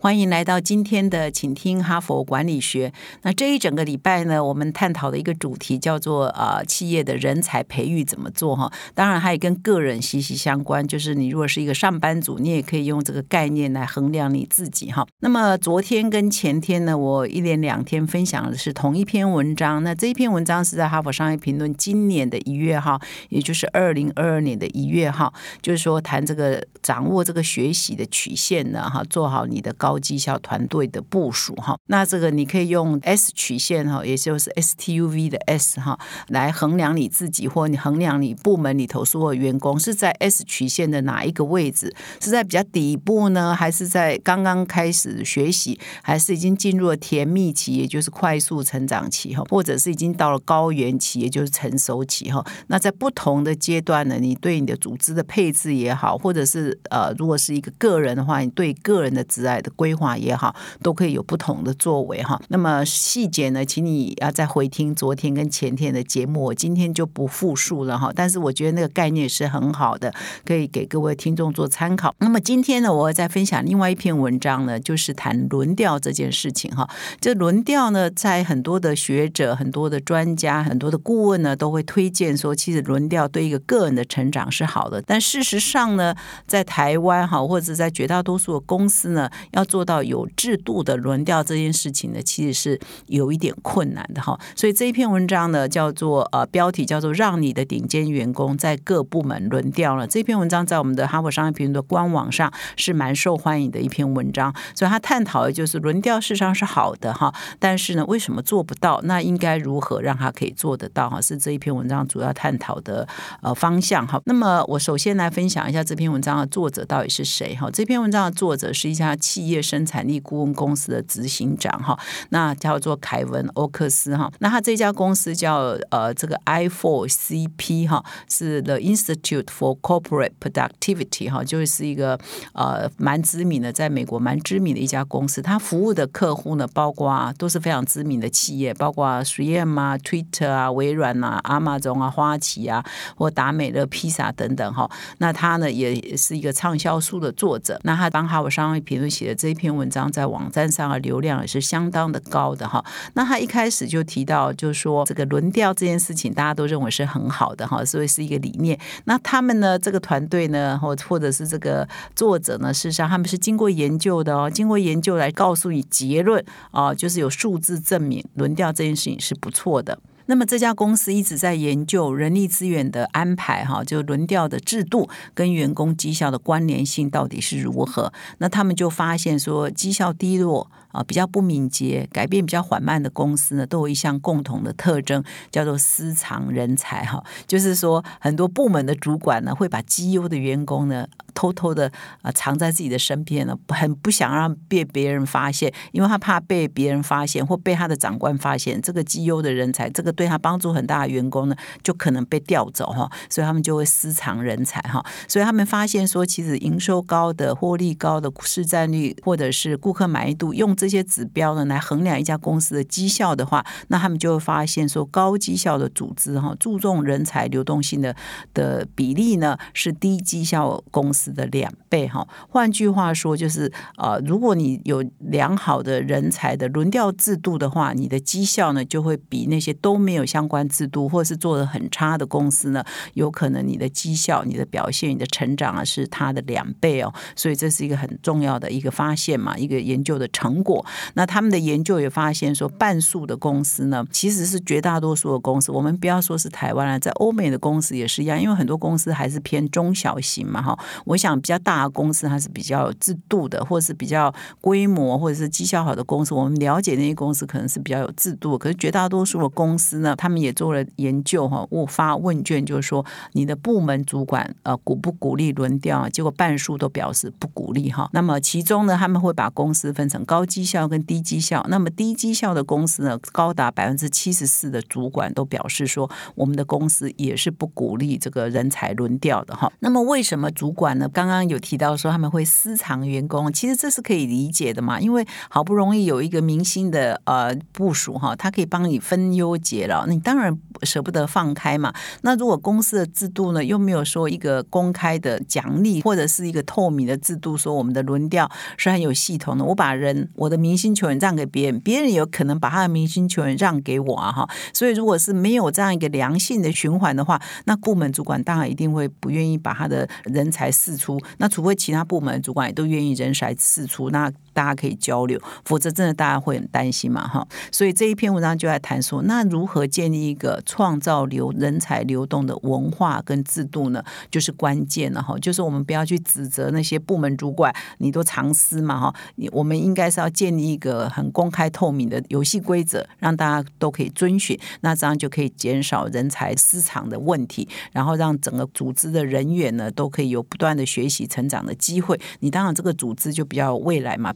欢迎来到今天的，请听哈佛管理学。那这一整个礼拜呢，我们探讨的一个主题叫做呃，企业的人才培育怎么做哈？当然，它也跟个人息息相关。就是你如果是一个上班族，你也可以用这个概念来衡量你自己哈。那么昨天跟前天呢，我一连两天分享的是同一篇文章。那这一篇文章是在哈佛商业评论今年的一月哈，也就是二零二二年的一月哈，就是说谈这个掌握这个学习的曲线呢哈，做好你的高。高绩效团队的部署哈，那这个你可以用 S 曲线哈，也就是 STUV 的 S 哈，来衡量你自己或你衡量你部门里头所有员工是在 S 曲线的哪一个位置？是在比较底部呢，还是在刚刚开始学习，还是已经进入了甜蜜期，也就是快速成长期哈，或者是已经到了高原期，也就是成熟期哈？那在不同的阶段呢，你对你的组织的配置也好，或者是呃，如果是一个个人的话，你对个人的挚爱的。规划也好，都可以有不同的作为哈。那么细节呢，请你要再回听昨天跟前天的节目，我今天就不复述了哈。但是我觉得那个概念是很好的，可以给各位听众做参考。那么今天呢，我再分享另外一篇文章呢，就是谈轮调这件事情哈。这轮调呢，在很多的学者、很多的专家、很多的顾问呢，都会推荐说，其实轮调对一个个人的成长是好的。但事实上呢，在台湾哈，或者在绝大多数的公司呢，要做到有制度的轮调这件事情呢，其实是有一点困难的哈。所以这一篇文章呢，叫做呃标题叫做“让你的顶尖员工在各部门轮调了”。这篇文章在我们的哈佛商业评论的官网上是蛮受欢迎的一篇文章。所以他探讨的就是轮调事实上是好的哈，但是呢，为什么做不到？那应该如何让他可以做得到？哈，是这一篇文章主要探讨的呃方向哈。那么我首先来分享一下这篇文章的作者到底是谁哈？这篇文章的作者是一家企业。生产力顾问公司的执行长哈，那叫做凯文欧克斯哈，那他这家公司叫呃这个 i four CP 哈，是 The Institute for Corporate Productivity 哈，就是一个呃蛮知名的，在美国蛮知名的一家公司。他服务的客户呢，包括都是非常知名的企业，包括 3M 啊、Twitter 啊、微软啊、阿玛总啊、花旗啊，或达美乐、披萨等等哈。那他呢，也是一个畅销书的作者。那他帮哈佛商业评论写的这。这篇文章在网站上的流量也是相当的高的哈。那他一开始就提到，就是说这个轮调这件事情，大家都认为是很好的哈，所以是一个理念。那他们呢，这个团队呢，或或者是这个作者呢，事实上他们是经过研究的哦，经过研究来告诉你结论啊，就是有数字证明轮调这件事情是不错的。那么这家公司一直在研究人力资源的安排，哈，就轮调的制度跟员工绩效的关联性到底是如何？那他们就发现说，绩效低落啊，比较不敏捷、改变比较缓慢的公司呢，都有一项共同的特征，叫做私藏人才，哈，就是说很多部门的主管呢，会把绩优的员工呢。偷偷的啊，藏在自己的身边呢，很不想让被别人发现，因为他怕被别人发现或被他的长官发现，这个绩优的人才，这个对他帮助很大的员工呢，就可能被调走哈，所以他们就会私藏人才哈，所以他们发现说，其实营收高的、获利高的、市占率或者是顾客满意度，用这些指标呢来衡量一家公司的绩效的话，那他们就会发现说，高绩效的组织哈，注重人才流动性的的比例呢，是低绩效公司。的两倍哈，换句话说就是呃，如果你有良好的人才的轮调制度的话，你的绩效呢就会比那些都没有相关制度或是做的很差的公司呢，有可能你的绩效、你的表现、你的成长啊是它的两倍哦。所以这是一个很重要的一个发现嘛，一个研究的成果。那他们的研究也发现说，半数的公司呢，其实是绝大多数的公司，我们不要说是台湾了，在欧美的公司也是一样，因为很多公司还是偏中小型嘛哈。我想比较大的公司，它是比较制度的，或是比较规模，或者是绩效好的公司。我们了解那些公司可能是比较有制度，可是绝大多数的公司呢，他们也做了研究哈，我发问卷就是说，你的部门主管呃鼓不鼓励轮调啊？结果半数都表示不鼓励哈。那么其中呢，他们会把公司分成高绩效跟低绩效。那么低绩效的公司呢，高达百分之七十四的主管都表示说，我们的公司也是不鼓励这个人才轮调的哈。那么为什么主管？呢，刚刚有提到说他们会私藏员工，其实这是可以理解的嘛，因为好不容易有一个明星的呃部署哈，他可以帮你分忧解了，你当然舍不得放开嘛。那如果公司的制度呢，又没有说一个公开的奖励或者是一个透明的制度，说我们的轮调是很有系统的，我把人我的明星球员让给别人，别人有可能把他的明星球员让给我啊哈。所以如果是没有这样一个良性的循环的话，那部门主管当然一定会不愿意把他的人才释出，那除非其他部门主管也都愿意人才释出，那大家可以交流，否则真的大家会很担心嘛哈。所以这一篇文章就在谈说，那如何建立一个创造流人才流动的文化跟制度呢？就是关键了哈。就是我们不要去指责那些部门主管，你都藏私嘛哈。你我们应该是要建立一个很公开透明的游戏规则，让大家都可以遵循，那这样就可以减少人才私藏的问题，然后让整个组织的人员呢都可以有不断的学习成长的机会。你当然这个组织就比较未来嘛。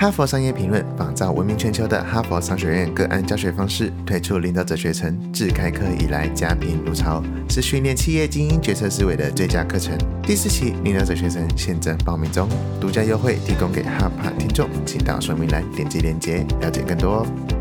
哈佛商业评论仿照闻名全球的哈佛商学院个案教学方式，推出领导者学程，自开课以来家贫如潮，是训练企业精英决策思维的最佳课程。第四期领导者学程现正报名中，独家优惠提供给哈帕听众，请到说明栏点击链接了解更多哦。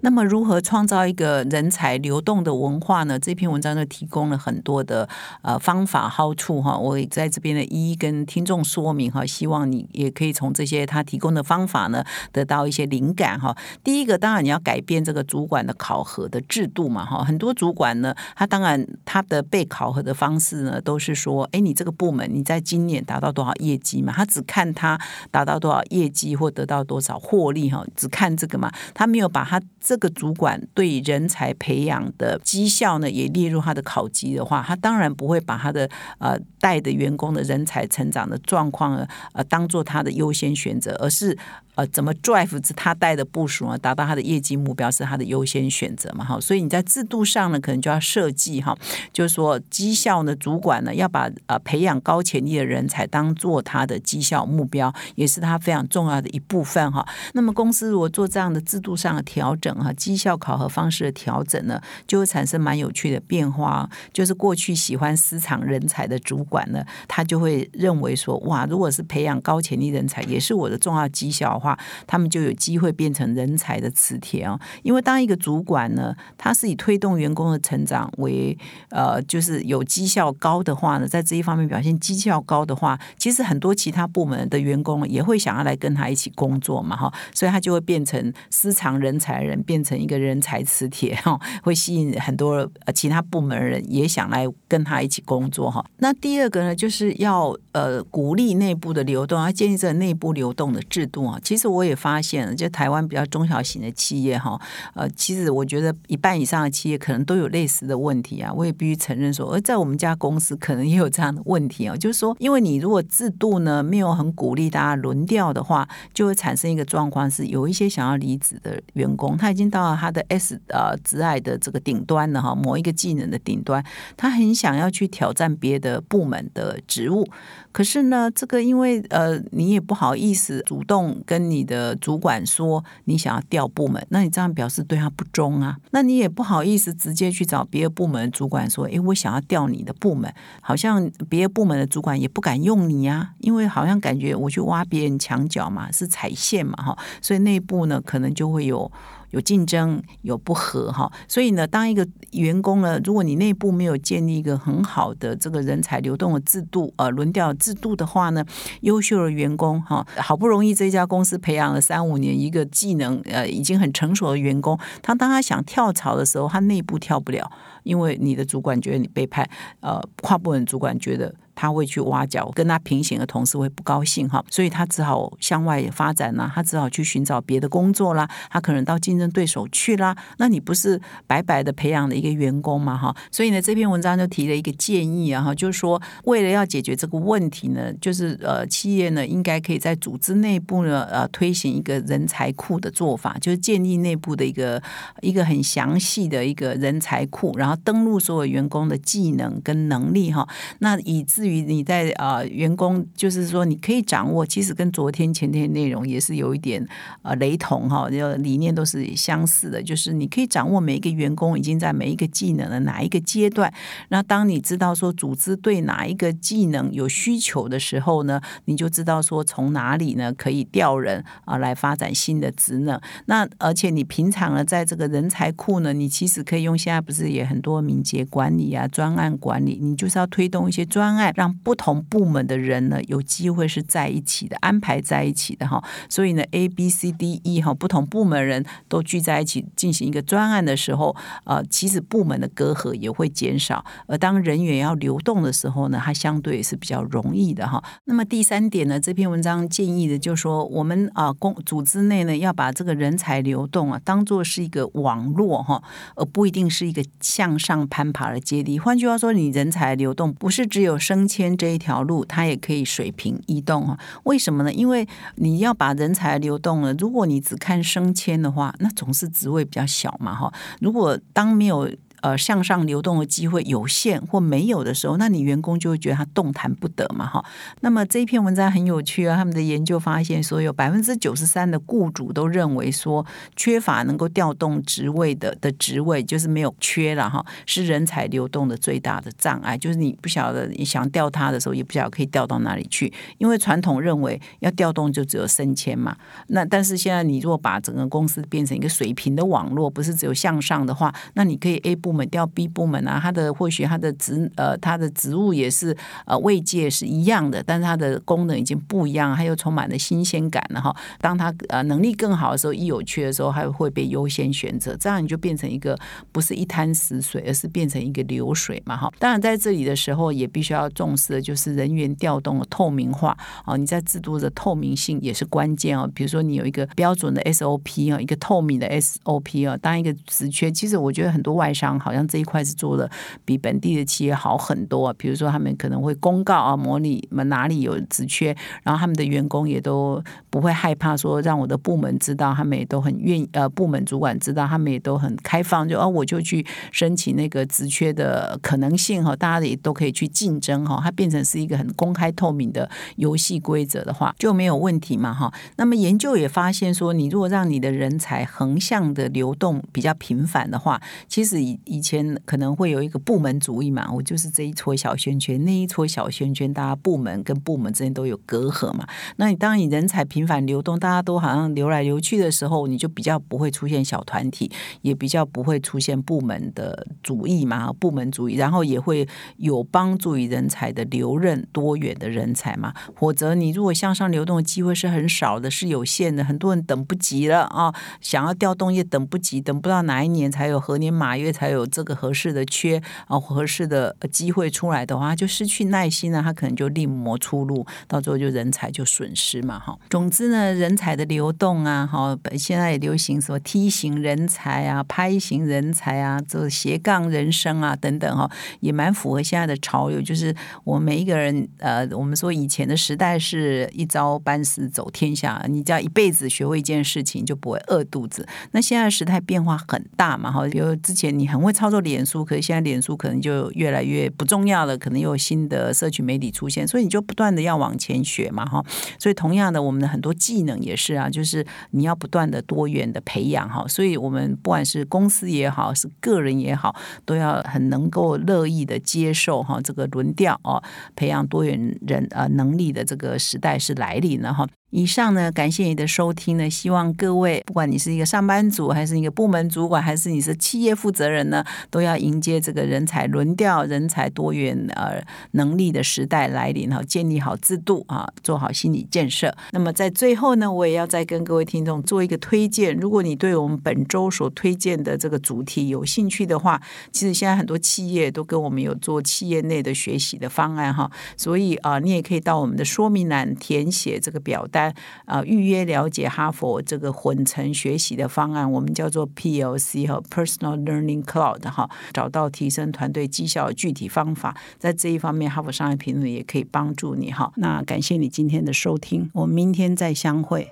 那么，如何创造一个人才流动的文化呢？这篇文章就提供了很多的呃方法、好处哈。我也在这边呢一一跟听众说明哈，希望你也可以从这些他提供的方法呢得到一些灵感哈。第一个，当然你要改变这个主管的考核的制度嘛哈。很多主管呢，他当然他的被考核的方式呢，都是说，哎，你这个部门你在今年达到多少业绩嘛？他只看他达到多少业绩或得到多少获利哈，只看这个嘛，他没有把他。这个主管对人才培养的绩效呢，也列入他的考级的话，他当然不会把他的呃带的员工的人才成长的状况呢，呃当做他的优先选择，而是。呃，怎么 drive 他带的部署呢？达到他的业绩目标是他的优先选择嘛？哈，所以你在制度上呢，可能就要设计哈，就是说绩效呢，主管呢要把呃培养高潜力的人才当做他的绩效目标，也是他非常重要的一部分哈。那么公司如果做这样的制度上的调整哈，绩效考核方式的调整呢，就会产生蛮有趣的变化。就是过去喜欢私藏人才的主管呢，他就会认为说，哇，如果是培养高潜力人才，也是我的重要绩效的话。他们就有机会变成人才的磁铁哦，因为当一个主管呢，他是以推动员工的成长为呃，就是有绩效高的话呢，在这一方面表现绩效高的话，其实很多其他部门的员工也会想要来跟他一起工作嘛，哈，所以他就会变成私藏人才人，变成一个人才磁铁 哈，会吸引很多其他部门人也想来跟他一起工作哈。那第二个呢，就是要呃鼓励内部的流动，要建立这个内部流动的制度啊，其实。我也发现了，就台湾比较中小型的企业哈，呃，其实我觉得一半以上的企业可能都有类似的问题啊。我也必须承认说，而在我们家公司可能也有这样的问题啊。就是说，因为你如果制度呢没有很鼓励大家轮调的话，就会产生一个状况，是有一些想要离职的员工，他经到了他的 S 呃职爱的这个顶端了哈，某一个技能的顶端，他很想要去挑战别的部门的职务。可是呢，这个因为呃，你也不好意思主动跟你的主管说你想要调部门，那你这样表示对他不忠啊。那你也不好意思直接去找别的部门的主管说，诶，我想要调你的部门，好像别的部门的主管也不敢用你啊，因为好像感觉我去挖别人墙角嘛，是踩线嘛，哈，所以内部呢可能就会有。有竞争，有不和哈，所以呢，当一个员工呢，如果你内部没有建立一个很好的这个人才流动的制度，呃，轮调制度的话呢，优秀的员工哈，好不容易这家公司培养了三五年一个技能，呃，已经很成熟的员工，他当他想跳槽的时候，他内部跳不了，因为你的主管觉得你背叛，呃，跨部门主管觉得。他会去挖角，跟他平行的同事会不高兴哈，所以他只好向外发展啦，他只好去寻找别的工作啦，他可能到竞争对手去啦。那你不是白白的培养了一个员工嘛哈？所以呢，这篇文章就提了一个建议啊哈，就是说为了要解决这个问题呢，就是呃，企业呢应该可以在组织内部呢呃推行一个人才库的做法，就是建立内部的一个一个很详细的一个人才库，然后登录所有员工的技能跟能力哈。那以至于你在啊员工就是说你可以掌握，其实跟昨天前天内容也是有一点呃雷同哈，就理念都是相似的，就是你可以掌握每一个员工已经在每一个技能的哪一个阶段。那当你知道说组织对哪一个技能有需求的时候呢，你就知道说从哪里呢可以调人啊来发展新的职能。那而且你平常呢在这个人才库呢，你其实可以用现在不是也很多敏捷管理啊、专案管理，你就是要推动一些专案，让不同部门的人呢有机会是在一起的，安排在一起的哈。所以呢，A、B、C、D、E 哈，不同部门人都聚在一起进行一个专案的时候，呃，其实部门的隔阂也会减少。而当人员要流动的时候呢，它相对也是比较容易的哈。那么第三点呢，这篇文章建议的就是说，我们啊公组织内呢要把这个人才流动啊当做是一个网络哈，而不一定是一个向上攀爬的阶梯。换句话说，你人才流动不是只有升迁这一条路，它也可以水平移动哈。为什么呢？因为你要把人才流动了，如果你只看升迁的话，那总是职位比较小嘛哈。如果当没有呃，向上流动的机会有限或没有的时候，那你员工就会觉得他动弹不得嘛，哈。那么这一篇文章很有趣啊，他们的研究发现说，有百分之九十三的雇主都认为说，缺乏能够调动职位的的职位，就是没有缺了哈，是人才流动的最大的障碍。就是你不晓得你想调他的时候，也不晓得可以调到哪里去，因为传统认为要调动就只有升迁嘛。那但是现在你如果把整个公司变成一个水平的网络，不是只有向上的话，那你可以 A 部部门调 B 部门啊，他的或许他的职呃他的职务也是呃位阶是一样的，但是他的功能已经不一样，他又充满了新鲜感了哈。当他呃能力更好的时候，一有缺的时候，还会被优先选择，这样你就变成一个不是一滩死水，而是变成一个流水嘛哈。当然在这里的时候，也必须要重视的就是人员调动的透明化啊，你在制度的透明性也是关键哦。比如说你有一个标准的 SOP 啊，一个透明的 SOP 啊，当一个职缺，其实我觉得很多外商。好像这一块是做的比本地的企业好很多，比如说他们可能会公告啊，模拟们哪里有职缺，然后他们的员工也都不会害怕说让我的部门知道，他们也都很愿意，呃，部门主管知道，他们也都很开放，就哦，我就去申请那个职缺的可能性哈，大家也都可以去竞争哈，它变成是一个很公开透明的游戏规则的话，就没有问题嘛哈。那么研究也发现说，你如果让你的人才横向的流动比较频繁的话，其实以前可能会有一个部门主义嘛，我就是这一撮小圈圈，那一撮小圈圈，大家部门跟部门之间都有隔阂嘛。那你当你人才频繁流动，大家都好像流来流去的时候，你就比较不会出现小团体，也比较不会出现部门的主义嘛，部门主义，然后也会有帮助于人才的留任多元的人才嘛。否则你如果向上流动的机会是很少的，是有限的，很多人等不及了啊，想要调动也等不及，等不到哪一年才有何年马月才有。有这个合适的缺啊，合适的机会出来的话，就失去耐心了，他可能就另谋出路，到最后就人才就损失嘛，哈。总之呢，人才的流动啊，哈，现在也流行什么梯形人才啊、拍型人才啊、这斜杠人生啊等等，哈，也蛮符合现在的潮流。就是我们每一个人，呃，我们说以前的时代是一朝半死走天下，你只要一辈子学会一件事情，就不会饿肚子。那现在时代变化很大嘛，哈，比如之前你很。会操作脸书，可是现在脸书可能就越来越不重要了，可能又有新的社群媒体出现，所以你就不断的要往前学嘛，哈。所以同样的，我们的很多技能也是啊，就是你要不断的多元的培养哈。所以我们不管是公司也好，是个人也好，都要很能够乐意的接受哈这个轮调哦，培养多元人啊能力的这个时代是来临了哈。以上呢，感谢你的收听呢。希望各位，不管你是一个上班族，还是一个部门主管，还是你是企业负责人呢，都要迎接这个人才轮调、人才多元呃能力的时代来临哈。建立好制度啊，做好心理建设。那么在最后呢，我也要再跟各位听众做一个推荐。如果你对我们本周所推荐的这个主题有兴趣的话，其实现在很多企业都跟我们有做企业内的学习的方案哈。所以啊，你也可以到我们的说明栏填写这个表单。啊，预约了解哈佛这个混成学习的方案，我们叫做 PLC 和 Personal Learning Cloud 哈，找到提升团队绩效的具体方法，在这一方面，哈佛商业评论也可以帮助你哈。那感谢你今天的收听，我们明天再相会。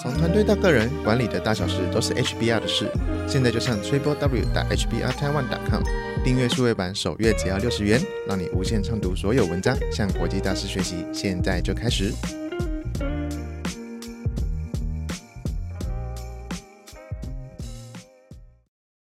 从团队到个人，管理的大小事都是 HBR 的事。现在就上 triple w 打 hbr taiwan com 订阅数位版，首月只要六十元，让你无限畅读所有文章，向国际大师学习。现在就开始。